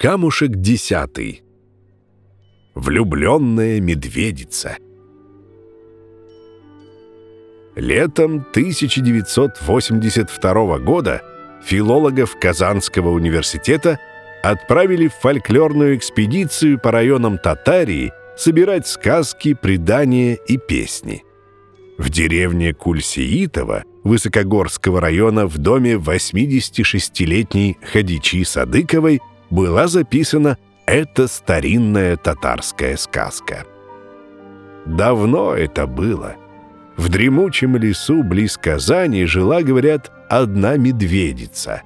Камушек десятый. Влюбленная медведица. Летом 1982 года филологов Казанского университета отправили в фольклорную экспедицию по районам Татарии собирать сказки, предания и песни. В деревне Кульсиитово Высокогорского района в доме 86-летней Хадичи Садыковой – была записана эта старинная татарская сказка. Давно это было. В дремучем лесу близ Казани жила, говорят, одна медведица.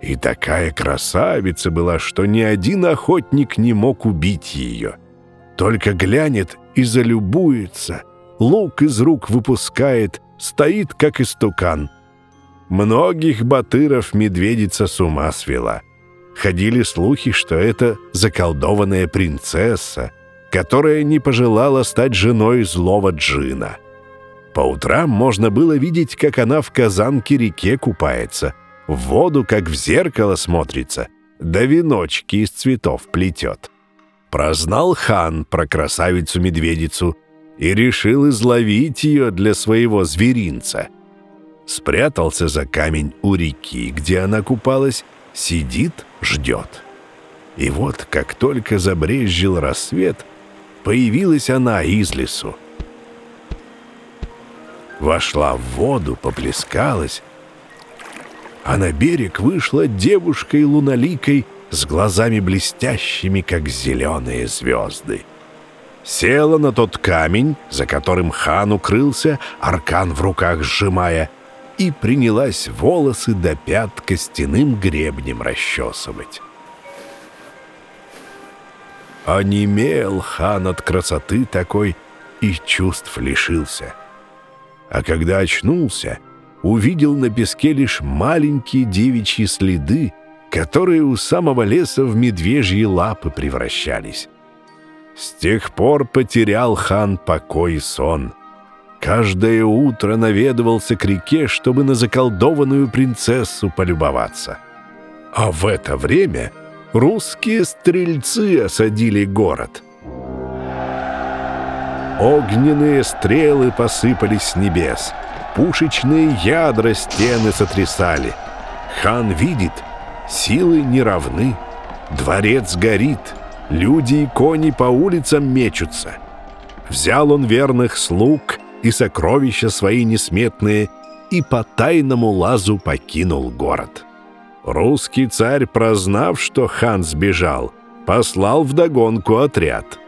И такая красавица была, что ни один охотник не мог убить ее. Только глянет и залюбуется, лук из рук выпускает, стоит, как истукан. Многих батыров медведица с ума свела — Ходили слухи, что это заколдованная принцесса, которая не пожелала стать женой злого джина. По утрам можно было видеть, как она в казанке-реке купается, в воду, как в зеркало смотрится, да веночки из цветов плетет. Прознал хан про красавицу-медведицу и решил изловить ее для своего зверинца. Спрятался за камень у реки, где она купалась, сидит, ждет. И вот, как только забрезжил рассвет, появилась она из лесу. Вошла в воду, поплескалась, а на берег вышла девушкой луналикой с глазами блестящими, как зеленые звезды. Села на тот камень, за которым хан укрылся, аркан в руках сжимая, и принялась волосы до пят костяным гребнем расчесывать. Онемел хан от красоты такой и чувств лишился. А когда очнулся, увидел на песке лишь маленькие девичьи следы, которые у самого леса в медвежьи лапы превращались. С тех пор потерял хан покой и сон — Каждое утро наведывался к реке, чтобы на заколдованную принцессу полюбоваться. А в это время русские стрельцы осадили город. Огненные стрелы посыпались с небес, пушечные ядра стены сотрясали. Хан видит, силы не равны, дворец горит, люди и кони по улицам мечутся. Взял он верных слуг — и сокровища свои несметные, и по тайному лазу покинул город. Русский царь, прознав, что хан сбежал, послал вдогонку отряд.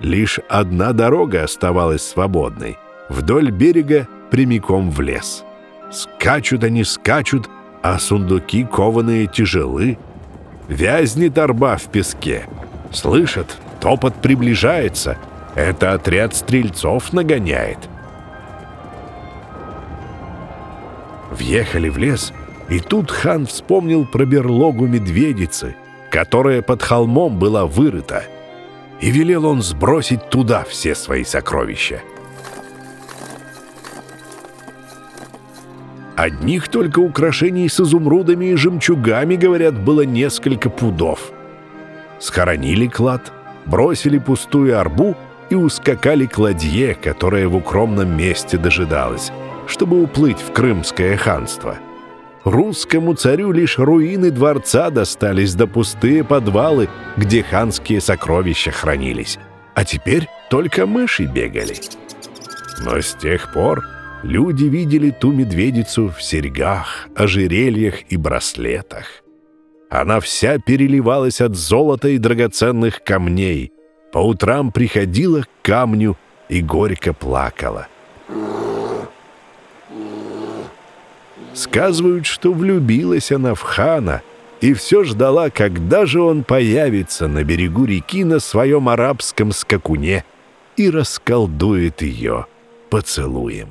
Лишь одна дорога оставалась свободной, вдоль берега прямиком в лес. Скачут они, скачут, а сундуки кованые тяжелы. Вязнет арба в песке. Слышат, топот приближается — это отряд стрельцов нагоняет. Въехали в лес, и тут хан вспомнил про берлогу медведицы, которая под холмом была вырыта, и велел он сбросить туда все свои сокровища. Одних только украшений с изумрудами и жемчугами, говорят, было несколько пудов. Схоронили клад, бросили пустую арбу — и ускакали к ладье, которая в укромном месте дожидалась, чтобы уплыть в Крымское ханство. Русскому царю лишь руины дворца достались да пустые подвалы, где ханские сокровища хранились. А теперь только мыши бегали. Но с тех пор люди видели ту медведицу в серьгах, ожерельях и браслетах. Она вся переливалась от золота и драгоценных камней, по утрам приходила к камню и горько плакала. Сказывают, что влюбилась она в хана и все ждала, когда же он появится на берегу реки на своем арабском скакуне и расколдует ее поцелуем.